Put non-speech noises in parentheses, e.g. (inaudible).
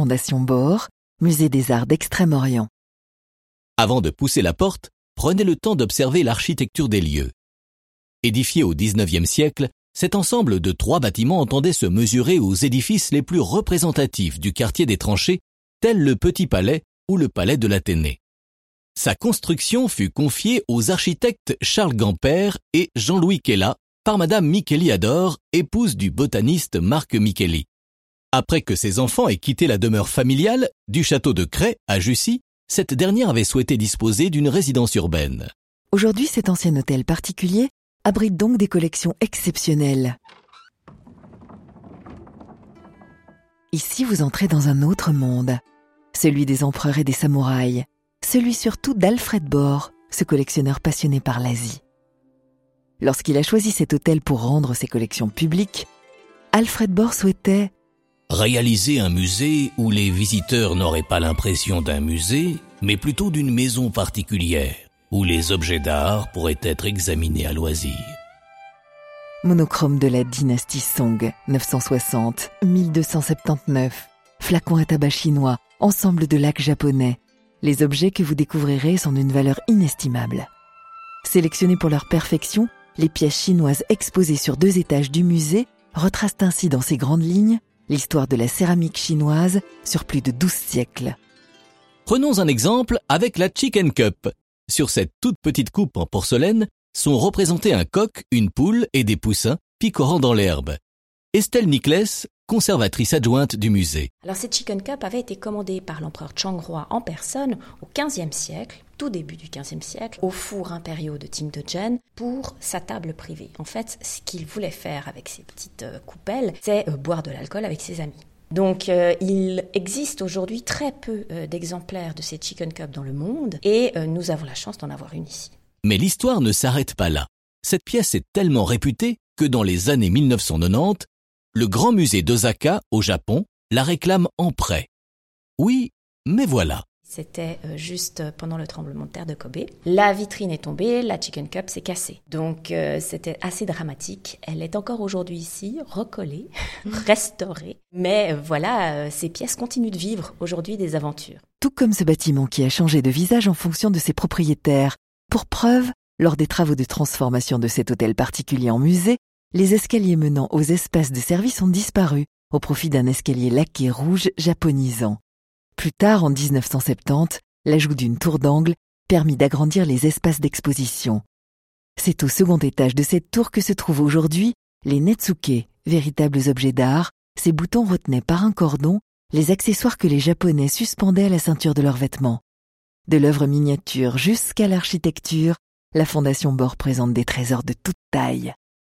Fondation Bohr, Musée des Arts d'Extrême-Orient. Avant de pousser la porte, prenez le temps d'observer l'architecture des lieux. Édifié au XIXe siècle, cet ensemble de trois bâtiments entendait se mesurer aux édifices les plus représentatifs du quartier des tranchées, tels le Petit Palais ou le Palais de l'Athénée. Sa construction fut confiée aux architectes Charles Gamper et Jean-Louis Kella par Madame Micheli Ador, épouse du botaniste Marc Micheli. Après que ses enfants aient quitté la demeure familiale du château de Cray à Jussy, cette dernière avait souhaité disposer d'une résidence urbaine. Aujourd'hui, cet ancien hôtel particulier abrite donc des collections exceptionnelles. Ici, vous entrez dans un autre monde, celui des empereurs et des samouraïs, celui surtout d'Alfred Bohr, ce collectionneur passionné par l'Asie. Lorsqu'il a choisi cet hôtel pour rendre ses collections publiques, Alfred Bohr souhaitait réaliser un musée où les visiteurs n'auraient pas l'impression d'un musée, mais plutôt d'une maison particulière, où les objets d'art pourraient être examinés à loisir. Monochrome de la dynastie Song, 960-1279, flacon à tabac chinois, ensemble de lacs japonais. Les objets que vous découvrirez sont d'une valeur inestimable. Sélectionnés pour leur perfection, les pièces chinoises exposées sur deux étages du musée retracent ainsi dans ces grandes lignes l'histoire de la céramique chinoise sur plus de 12 siècles. Prenons un exemple avec la Chicken Cup. Sur cette toute petite coupe en porcelaine sont représentés un coq, une poule et des poussins picorant dans l'herbe. Estelle Niclès, conservatrice adjointe du musée. Alors cette Chicken Cup avait été commandée par l'empereur Changroi en personne au XVe siècle, tout début du XVe siècle, au four impériaux de Ting-de-Jen pour sa table privée. En fait, ce qu'il voulait faire avec ces petites euh, coupelles, c'est euh, boire de l'alcool avec ses amis. Donc euh, il existe aujourd'hui très peu d'exemplaires de ces Chicken Cup dans le monde et nous avons la chance d'en avoir une ici. Mais l'histoire ne s'arrête pas là. Cette pièce est tellement réputée que dans les années 1990, le grand musée d'Osaka, au Japon, la réclame en prêt. Oui, mais voilà. C'était euh, juste pendant le tremblement de terre de Kobe. La vitrine est tombée, la Chicken Cup s'est cassée. Donc euh, c'était assez dramatique. Elle est encore aujourd'hui ici, recollée, (laughs) restaurée. Mais euh, voilà, ces pièces continuent de vivre aujourd'hui des aventures. Tout comme ce bâtiment qui a changé de visage en fonction de ses propriétaires. Pour preuve, lors des travaux de transformation de cet hôtel particulier en musée, les escaliers menant aux espaces de service ont disparu au profit d'un escalier laqué rouge japonisant. Plus tard, en 1970, l'ajout d'une tour d'angle permit d'agrandir les espaces d'exposition. C'est au second étage de cette tour que se trouvent aujourd'hui les netsuke, véritables objets d'art. Ces boutons retenaient par un cordon les accessoires que les Japonais suspendaient à la ceinture de leurs vêtements. De l'œuvre miniature jusqu'à l'architecture, la Fondation Bohr présente des trésors de toute taille.